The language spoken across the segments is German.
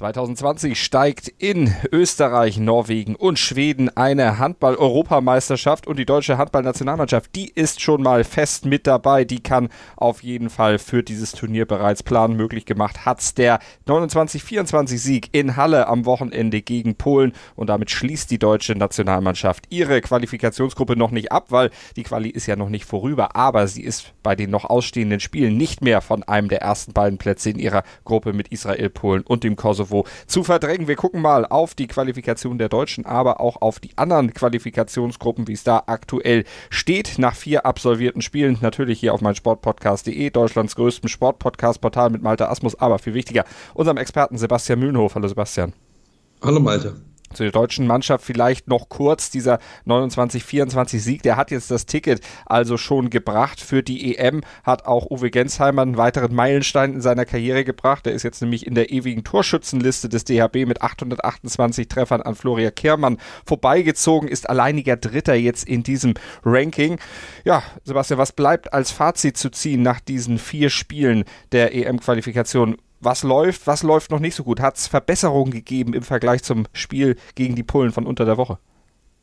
2020 steigt in Österreich, Norwegen und Schweden eine Handball-Europameisterschaft und die deutsche Handballnationalmannschaft, die ist schon mal fest mit dabei. Die kann auf jeden Fall für dieses Turnier bereits planen. Möglich gemacht hat's der 29-24-Sieg in Halle am Wochenende gegen Polen und damit schließt die deutsche Nationalmannschaft ihre Qualifikationsgruppe noch nicht ab, weil die Quali ist ja noch nicht vorüber, aber sie ist bei den noch ausstehenden Spielen nicht mehr von einem der ersten beiden Plätze in ihrer Gruppe mit Israel, Polen und dem Kosovo Kosovo zu verdrängen. Wir gucken mal auf die Qualifikation der Deutschen, aber auch auf die anderen Qualifikationsgruppen, wie es da aktuell steht. Nach vier absolvierten Spielen, natürlich hier auf mein Sportpodcast.de, Deutschlands größtem Sportpodcast-Portal mit Malte Asmus, aber viel wichtiger, unserem Experten Sebastian Mühlenhof. Hallo Sebastian. Hallo Malte zu der deutschen Mannschaft vielleicht noch kurz. Dieser 29-24 Sieg, der hat jetzt das Ticket also schon gebracht für die EM, hat auch Uwe Gensheimer einen weiteren Meilenstein in seiner Karriere gebracht. Der ist jetzt nämlich in der ewigen Torschützenliste des DHB mit 828 Treffern an Floria Kehrmann vorbeigezogen, ist alleiniger Dritter jetzt in diesem Ranking. Ja, Sebastian, was bleibt als Fazit zu ziehen nach diesen vier Spielen der EM-Qualifikation? Was läuft, was läuft noch nicht so gut? Hat es Verbesserungen gegeben im Vergleich zum Spiel gegen die Polen von unter der Woche?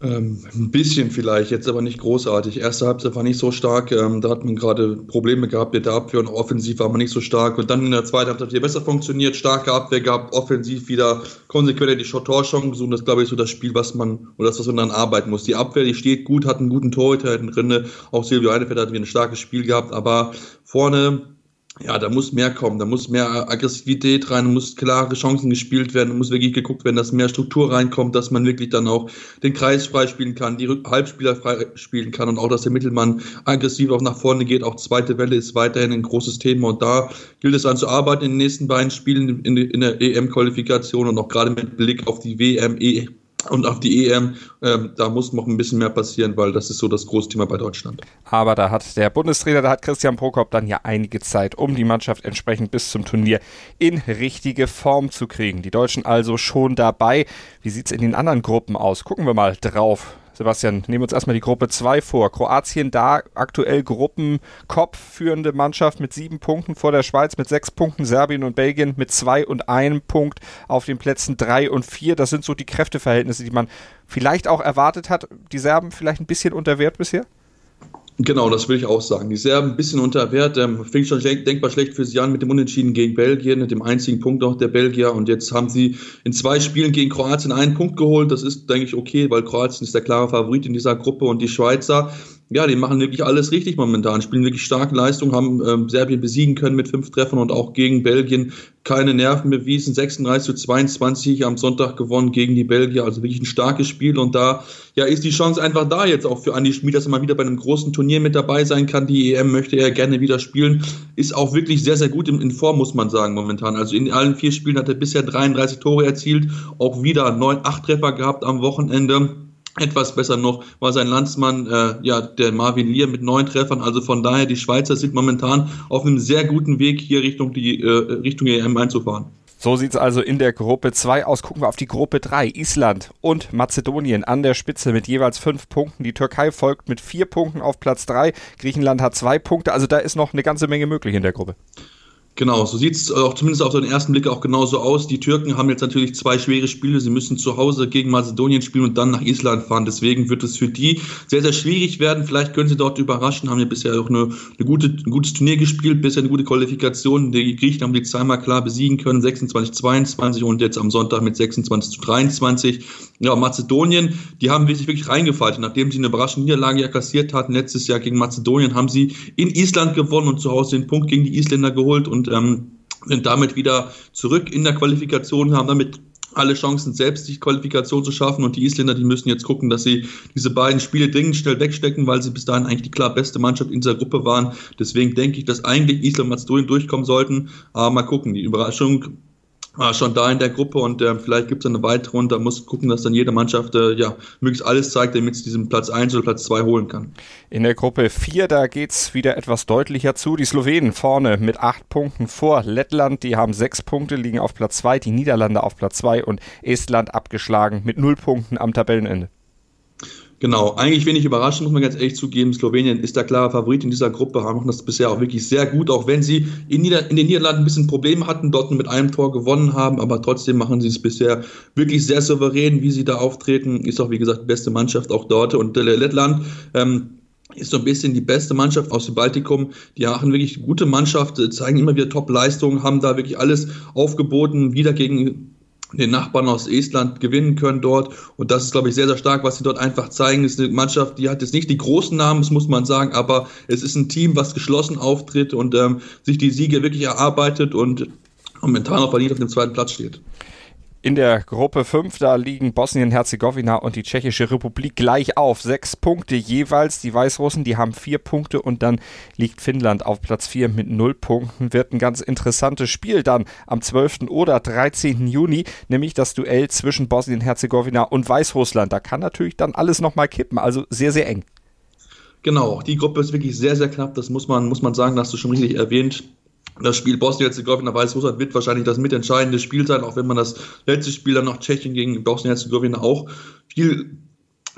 Ähm, ein bisschen vielleicht, jetzt aber nicht großartig. Erste Halbzeit war nicht so stark, ähm, da hat man gerade Probleme gehabt mit der Abwehr und offensiv war man nicht so stark. Und dann in der zweiten Halbzeit hier besser funktioniert, starke Abwehr gehabt, offensiv wieder konsequent die Torchancen. Und das ist, glaube ich, so das Spiel, was man, oder das, was man dann arbeiten muss. Die Abwehr, die steht gut, hat einen guten Torhüter drin. Auch Silvio Einefeld hat wieder ein starkes Spiel gehabt, aber vorne ja, da muss mehr kommen, da muss mehr Aggressivität rein, muss klare Chancen gespielt werden, muss wirklich geguckt werden, dass mehr Struktur reinkommt, dass man wirklich dann auch den Kreis freispielen kann, die Halbspieler freispielen kann und auch, dass der Mittelmann aggressiv auch nach vorne geht. Auch zweite Welle ist weiterhin ein großes Thema und da gilt es dann zu arbeiten in den nächsten beiden Spielen in, in der EM-Qualifikation und auch gerade mit Blick auf die WM, e und auf die EM, äh, da muss noch ein bisschen mehr passieren, weil das ist so das große Thema bei Deutschland. Aber da hat der Bundestrainer, da hat Christian Prokop dann ja einige Zeit, um die Mannschaft entsprechend bis zum Turnier in richtige Form zu kriegen. Die Deutschen also schon dabei. Wie sieht es in den anderen Gruppen aus? Gucken wir mal drauf. Sebastian, nehmen wir uns erstmal die Gruppe 2 vor. Kroatien da aktuell Gruppenkopf führende Mannschaft mit sieben Punkten vor der Schweiz, mit sechs Punkten Serbien und Belgien mit zwei und einem Punkt auf den Plätzen drei und vier. Das sind so die Kräfteverhältnisse, die man vielleicht auch erwartet hat. Die Serben vielleicht ein bisschen unter Wert bisher? Genau, das will ich auch sagen. Die Serben ein bisschen unter Wert. Ähm, fing schon denkbar schlecht für sie an mit dem Unentschieden gegen Belgien, mit dem einzigen Punkt auch der Belgier. Und jetzt haben sie in zwei Spielen gegen Kroatien einen Punkt geholt. Das ist, denke ich, okay, weil Kroatien ist der klare Favorit in dieser Gruppe. Und die Schweizer ja, die machen wirklich alles richtig momentan, spielen wirklich starke Leistung, haben ähm, Serbien besiegen können mit fünf Treffern und auch gegen Belgien keine Nerven bewiesen. 36 zu 22 am Sonntag gewonnen gegen die Belgier, also wirklich ein starkes Spiel und da ja ist die Chance einfach da jetzt auch für Andi Schmid, dass er mal wieder bei einem großen Turnier mit dabei sein kann. Die EM möchte er gerne wieder spielen, ist auch wirklich sehr, sehr gut in, in Form, muss man sagen, momentan. Also in allen vier Spielen hat er bisher 33 Tore erzielt, auch wieder neun, acht Treffer gehabt am Wochenende etwas besser noch war sein Landsmann, äh, ja, der Marvin Lear mit neun Treffern. Also von daher, die Schweizer sind momentan auf einem sehr guten Weg, hier Richtung die äh, Richtung EM einzufahren. So sieht es also in der Gruppe 2 aus. Gucken wir auf die Gruppe 3. Island und Mazedonien an der Spitze mit jeweils fünf Punkten. Die Türkei folgt mit vier Punkten auf Platz 3. Griechenland hat zwei Punkte. Also da ist noch eine ganze Menge möglich in der Gruppe. Genau, so sieht es auch zumindest auf den ersten Blick auch genauso aus. Die Türken haben jetzt natürlich zwei schwere Spiele. Sie müssen zu Hause gegen Mazedonien spielen und dann nach Island fahren. Deswegen wird es für die sehr, sehr schwierig werden. Vielleicht können sie dort überraschen. Haben ja bisher auch eine, eine gute, ein gutes Turnier gespielt, bisher eine gute Qualifikation. Die Griechen haben die zweimal klar besiegen können, 26, 22 und jetzt am Sonntag mit 26 zu 23. ja, Mazedonien, die haben sich wirklich reingefaltet. Nachdem sie eine überraschende Niederlage ja kassiert hatten, letztes Jahr gegen Mazedonien, haben sie in Island gewonnen und zu Hause den Punkt gegen die Isländer geholt und ähm, sind damit wieder zurück in der Qualifikation, haben damit alle Chancen, selbst die Qualifikation zu schaffen. Und die Isländer, die müssen jetzt gucken, dass sie diese beiden Spiele dringend schnell wegstecken, weil sie bis dahin eigentlich die klar beste Mannschaft in dieser Gruppe waren. Deswegen denke ich, dass eigentlich Island und Mazedonien durchkommen sollten. Aber mal gucken, die Überraschung schon da in der Gruppe und äh, vielleicht gibt es eine weitere und da muss gucken, dass dann jede Mannschaft äh, ja möglichst alles zeigt, damit sie diesen Platz 1 oder Platz 2 holen kann. In der Gruppe 4, da geht es wieder etwas deutlicher zu. Die Slowenen vorne mit 8 Punkten vor Lettland, die haben 6 Punkte, liegen auf Platz 2, die Niederlande auf Platz 2 und Estland abgeschlagen mit 0 Punkten am Tabellenende. Genau, eigentlich wenig überraschend, muss man ganz ehrlich zugeben. Slowenien ist der klare Favorit in dieser Gruppe, haben das bisher auch wirklich sehr gut, auch wenn sie in, Nieder in den Niederlanden ein bisschen Probleme hatten, dort mit einem Tor gewonnen haben, aber trotzdem machen sie es bisher wirklich sehr souverän, wie sie da auftreten. Ist auch, wie gesagt, die beste Mannschaft auch dort. Und äh, Lettland, ähm, ist so ein bisschen die beste Mannschaft aus dem Baltikum. Die machen wirklich gute Mannschaft, zeigen immer wieder Top-Leistungen, haben da wirklich alles aufgeboten, wieder gegen den Nachbarn aus Estland gewinnen können dort. Und das ist, glaube ich, sehr, sehr stark, was sie dort einfach zeigen. Es ist eine Mannschaft, die hat jetzt nicht die großen Namen, das muss man sagen, aber es ist ein Team, was geschlossen auftritt und ähm, sich die Siege wirklich erarbeitet und momentan auch verdient auf dem zweiten Platz steht. In der Gruppe 5, da liegen Bosnien-Herzegowina und die Tschechische Republik gleich auf. Sechs Punkte jeweils. Die Weißrussen, die haben vier Punkte und dann liegt Finnland auf Platz 4 mit null Punkten. Wird ein ganz interessantes Spiel dann am 12. oder 13. Juni, nämlich das Duell zwischen Bosnien-Herzegowina und Weißrussland. Da kann natürlich dann alles nochmal kippen. Also sehr, sehr eng. Genau, die Gruppe ist wirklich sehr, sehr knapp. Das muss man, muss man sagen, hast du schon richtig erwähnt das Spiel Bosnien-Herzegowina Weißrussland wird wahrscheinlich das mitentscheidende Spiel sein, auch wenn man das letzte Spiel dann noch Tschechien gegen Bosnien-Herzegowina auch viel,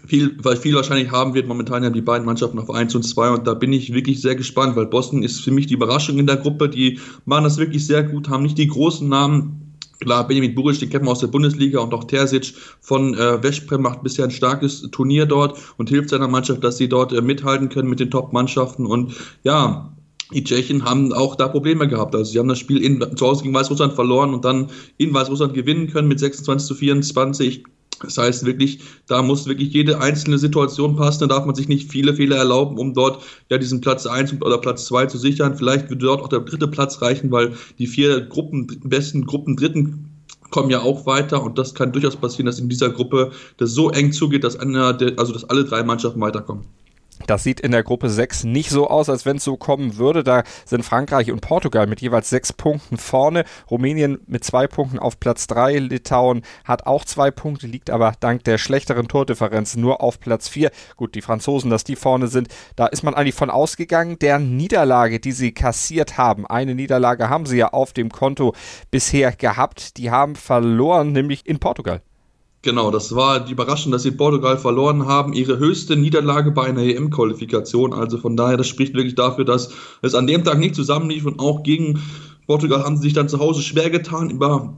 viel, weil viel wahrscheinlich haben wird. Momentan haben die beiden Mannschaften auf 1 und 2 und da bin ich wirklich sehr gespannt, weil Bosnien ist für mich die Überraschung in der Gruppe. Die machen das wirklich sehr gut, haben nicht die großen Namen. Klar, Benjamin Buric, den kennen wir aus der Bundesliga und auch Terzic von äh, Veszprem macht bisher ein starkes Turnier dort und hilft seiner Mannschaft, dass sie dort äh, mithalten können mit den Top-Mannschaften und ja, die Tschechen haben auch da Probleme gehabt. Also sie haben das Spiel in, zu Hause gegen Weißrussland verloren und dann in Weißrussland gewinnen können mit 26 zu 24. Das heißt wirklich, da muss wirklich jede einzelne Situation passen. Da darf man sich nicht viele Fehler erlauben, um dort ja diesen Platz 1 oder Platz 2 zu sichern. Vielleicht würde dort auch der dritte Platz reichen, weil die vier Gruppen, besten Gruppen Dritten kommen ja auch weiter und das kann durchaus passieren, dass in dieser Gruppe das so eng zugeht, dass einer also dass alle drei Mannschaften weiterkommen. Das sieht in der Gruppe 6 nicht so aus, als wenn es so kommen würde. Da sind Frankreich und Portugal mit jeweils sechs Punkten vorne. Rumänien mit zwei Punkten auf Platz 3. Litauen hat auch zwei Punkte, liegt aber dank der schlechteren Tordifferenz nur auf Platz 4. Gut, die Franzosen, dass die vorne sind, da ist man eigentlich von ausgegangen. Der Niederlage, die sie kassiert haben, eine Niederlage haben sie ja auf dem Konto bisher gehabt. Die haben verloren, nämlich in Portugal. Genau, das war die Überraschung, dass sie Portugal verloren haben. Ihre höchste Niederlage bei einer EM-Qualifikation. Also von daher, das spricht wirklich dafür, dass es an dem Tag nicht zusammenlief und auch gegen Portugal haben sie sich dann zu Hause schwer getan. Über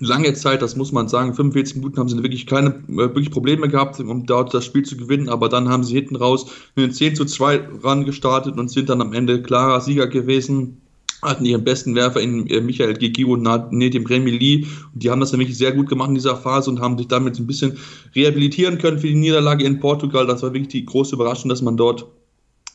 lange Zeit, das muss man sagen, 45 Minuten haben sie wirklich keine äh, wirklich Probleme gehabt, um dort das Spiel zu gewinnen, aber dann haben sie hinten raus einen 10 zu 2 ran gestartet und sind dann am Ende klarer Sieger gewesen hatten ihren besten Werfer in äh, Michael Gigi und Nedim Remy Lee. Und die haben das nämlich sehr gut gemacht in dieser Phase und haben sich damit ein bisschen rehabilitieren können für die Niederlage in Portugal. Das war wirklich die große Überraschung, dass man dort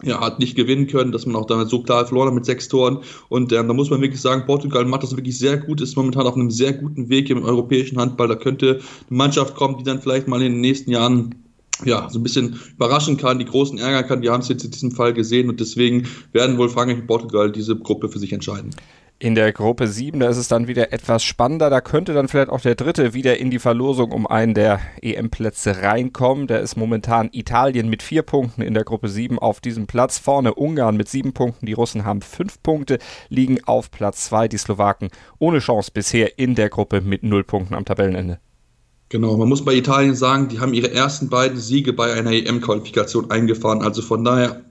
ja, hat nicht gewinnen können, dass man auch damit so klar verloren hat mit sechs Toren. Und ähm, da muss man wirklich sagen, Portugal macht das wirklich sehr gut, ist momentan auf einem sehr guten Weg im europäischen Handball. Da könnte eine Mannschaft kommen, die dann vielleicht mal in den nächsten Jahren ja, so ein bisschen überraschen kann, die großen ärgern kann. Wir haben es jetzt in diesem Fall gesehen und deswegen werden wohl Frankreich und Portugal diese Gruppe für sich entscheiden. In der Gruppe 7, da ist es dann wieder etwas spannender. Da könnte dann vielleicht auch der Dritte wieder in die Verlosung um einen der EM-Plätze reinkommen. Da ist momentan Italien mit vier Punkten in der Gruppe 7 auf diesem Platz. Vorne Ungarn mit sieben Punkten. Die Russen haben fünf Punkte, liegen auf Platz zwei. Die Slowaken ohne Chance bisher in der Gruppe mit null Punkten am Tabellenende. Genau, man muss bei Italien sagen, die haben ihre ersten beiden Siege bei einer EM-Qualifikation eingefahren. Also von daher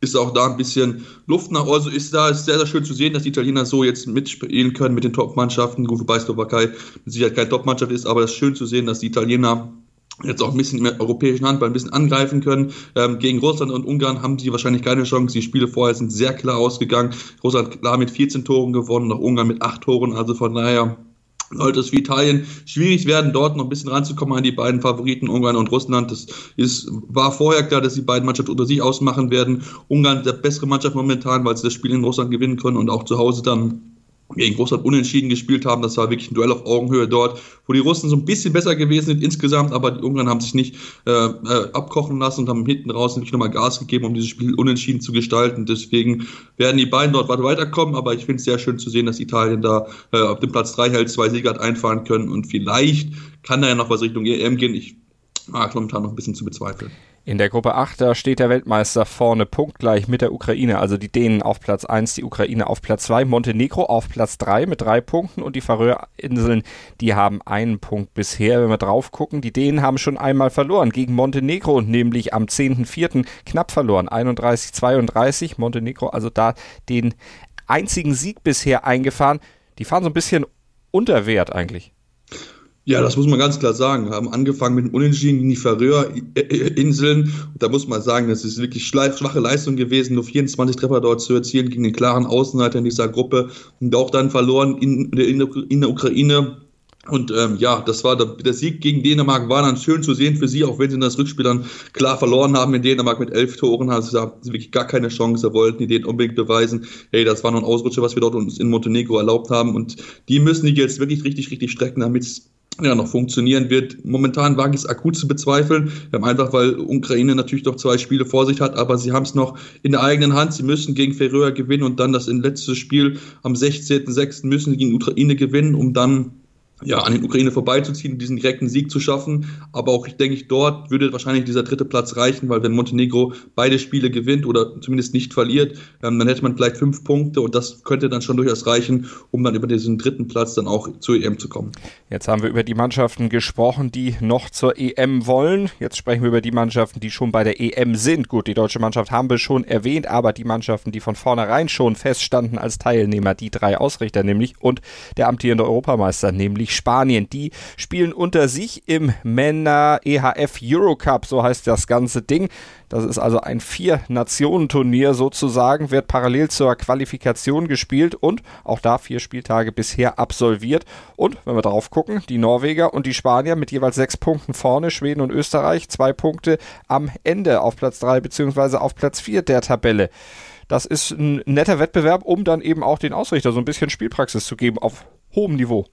ist auch da ein bisschen Luft nach. Also ist da ist sehr, sehr schön zu sehen, dass die Italiener so jetzt mitspielen können mit den Top-Mannschaften. Gut, wobei Slowakei mit Sicherheit keine Top-Mannschaft ist, aber es ist schön zu sehen, dass die Italiener jetzt auch ein bisschen im europäischen Handball ein bisschen angreifen können. Ähm, gegen Russland und Ungarn haben sie wahrscheinlich keine Chance. Die Spiele vorher sind sehr klar ausgegangen. Russland klar mit 14 Toren gewonnen, noch Ungarn mit 8 Toren. Also von daher sollte es für Italien schwierig werden, dort noch ein bisschen ranzukommen an die beiden Favoriten Ungarn und Russland. Das ist, war vorher klar, dass die beiden Mannschaften unter sich ausmachen werden. Ungarn der bessere Mannschaft momentan, weil sie das Spiel in Russland gewinnen können und auch zu Hause dann gegen Russland unentschieden gespielt haben. Das war wirklich ein Duell auf Augenhöhe dort, wo die Russen so ein bisschen besser gewesen sind insgesamt, aber die Ungarn haben sich nicht äh, äh, abkochen lassen und haben hinten raus wirklich nochmal Gas gegeben, um dieses Spiel unentschieden zu gestalten. Deswegen werden die beiden dort weiterkommen, aber ich finde es sehr schön zu sehen, dass Italien da äh, auf dem Platz 3 hält, zwei Sieger hat einfahren können und vielleicht kann da ja noch was Richtung EM gehen. Ich mag momentan noch ein bisschen zu bezweifeln. In der Gruppe 8, da steht der Weltmeister vorne punktgleich mit der Ukraine, also die Dänen auf Platz 1, die Ukraine auf Platz 2, Montenegro auf Platz 3 mit drei Punkten und die Färöerinseln, die haben einen Punkt bisher. Wenn wir drauf gucken, die Dänen haben schon einmal verloren gegen Montenegro, nämlich am 10.04. knapp verloren, 31-32. Montenegro also da den einzigen Sieg bisher eingefahren. Die fahren so ein bisschen unter Wert eigentlich. Ja, das muss man ganz klar sagen. Wir haben angefangen mit dem Unentschieden gegen die Färöer-Inseln. Da muss man sagen, das ist wirklich schwache Leistung gewesen, nur 24 Treffer dort zu erzielen gegen den klaren Außenseiter in dieser Gruppe und auch dann verloren in, in, in der Ukraine. Und ähm, ja, das war der, der, Sieg gegen Dänemark war dann schön zu sehen für sie, auch wenn sie das Rückspiel dann klar verloren haben in Dänemark mit elf Toren, also da sie wirklich gar keine Chance, wollten die denen unbedingt beweisen, hey, das war noch ein Ausrutscher, was wir dort uns in Montenegro erlaubt haben und die müssen die jetzt wirklich richtig, richtig strecken, damit ja, noch funktionieren wird. Momentan wage ich es akut zu bezweifeln, ähm, einfach weil Ukraine natürlich noch zwei Spiele vor sich hat, aber sie haben es noch in der eigenen Hand. Sie müssen gegen Färöer gewinnen und dann das letzte Spiel am 16.06. müssen sie gegen Ukraine gewinnen, um dann ja, an den Ukraine vorbeizuziehen, diesen direkten Sieg zu schaffen. Aber auch, ich denke, dort würde wahrscheinlich dieser dritte Platz reichen, weil wenn Montenegro beide Spiele gewinnt oder zumindest nicht verliert, ähm, dann hätte man vielleicht fünf Punkte und das könnte dann schon durchaus reichen, um dann über diesen dritten Platz dann auch zur EM zu kommen. Jetzt haben wir über die Mannschaften gesprochen, die noch zur EM wollen. Jetzt sprechen wir über die Mannschaften, die schon bei der EM sind. Gut, die deutsche Mannschaft haben wir schon erwähnt, aber die Mannschaften, die von vornherein schon feststanden als Teilnehmer, die drei Ausrichter nämlich und der amtierende Europameister, nämlich Spanien. Die spielen unter sich im Männer EHF Eurocup, so heißt das ganze Ding. Das ist also ein Vier-Nationen-Turnier sozusagen, wird parallel zur Qualifikation gespielt und auch da vier Spieltage bisher absolviert. Und wenn wir drauf gucken, die Norweger und die Spanier mit jeweils sechs Punkten vorne, Schweden und Österreich zwei Punkte am Ende auf Platz drei beziehungsweise auf Platz vier der Tabelle. Das ist ein netter Wettbewerb, um dann eben auch den Ausrichter so ein bisschen Spielpraxis zu geben auf hohem Niveau.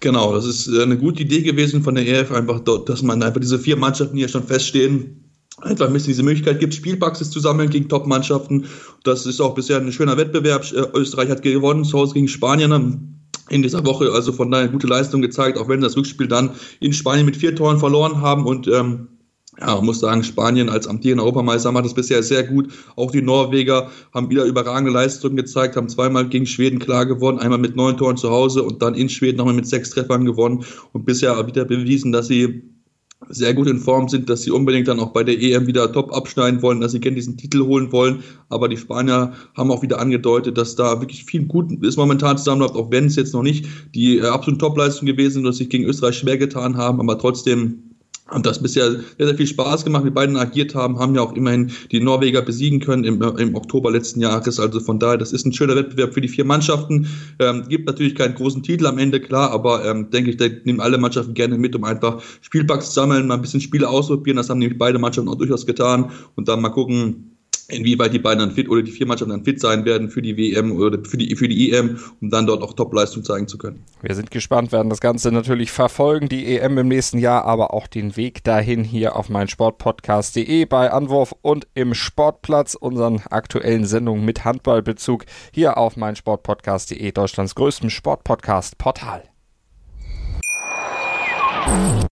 Genau, das ist äh, eine gute Idee gewesen von der EF, einfach dort, dass man einfach diese vier Mannschaften, die ja schon feststehen, einfach ein bisschen diese Möglichkeit gibt, Spielpraxis zu sammeln gegen Top-Mannschaften. Das ist auch bisher ein schöner Wettbewerb. Äh, Österreich hat gewonnen, zu Hause gegen Spanien in dieser Woche, also von daher gute Leistung gezeigt, auch wenn sie das Rückspiel dann in Spanien mit vier Toren verloren haben und ähm, ja, man muss sagen, Spanien als amtierender Europameister macht es bisher sehr gut. Auch die Norweger haben wieder überragende Leistungen gezeigt, haben zweimal gegen Schweden klar gewonnen, einmal mit neun Toren zu Hause und dann in Schweden nochmal mit sechs Treffern gewonnen und bisher wieder bewiesen, dass sie sehr gut in Form sind, dass sie unbedingt dann auch bei der EM wieder top abschneiden wollen, dass sie gerne diesen Titel holen wollen. Aber die Spanier haben auch wieder angedeutet, dass da wirklich viel gut ist momentan zusammenläuft, auch wenn es jetzt noch nicht die äh, absolute Topleistung gewesen sind, dass sich gegen Österreich schwer getan haben, aber trotzdem haben das bisher sehr, sehr viel Spaß gemacht. Wir beiden agiert haben, haben ja auch immerhin die Norweger besiegen können im, im Oktober letzten Jahres. Also von daher, das ist ein schöner Wettbewerb für die vier Mannschaften. Ähm, gibt natürlich keinen großen Titel am Ende, klar, aber ähm, denke ich, da nehmen alle Mannschaften gerne mit, um einfach Spielpacks zu sammeln, mal ein bisschen Spiele ausprobieren. Das haben nämlich beide Mannschaften auch durchaus getan. Und dann mal gucken, inwieweit die beiden dann fit oder die vier Mannschaften dann fit sein werden für die WM oder für die, für die EM, um dann dort auch Top-Leistung zeigen zu können. Wir sind gespannt, werden das Ganze natürlich verfolgen, die EM im nächsten Jahr, aber auch den Weg dahin hier auf mein Sportpodcast.de bei Anwurf und im Sportplatz, unseren aktuellen Sendungen mit Handballbezug hier auf mein Sportpodcast.de, Deutschlands größtem Sportpodcast-Portal.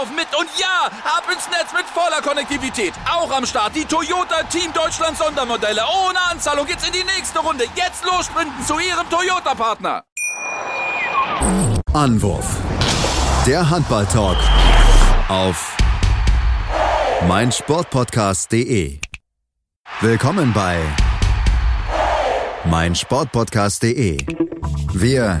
laufen mit. Und ja, ab ins Netz mit voller Konnektivität. Auch am Start die Toyota Team Deutschland Sondermodelle. Ohne Anzahlung geht's in die nächste Runde. Jetzt los sprinten zu Ihrem Toyota-Partner. Anwurf. Der Handball-Talk auf meinsportpodcast.de. Willkommen bei meinsportpodcast.de. Wir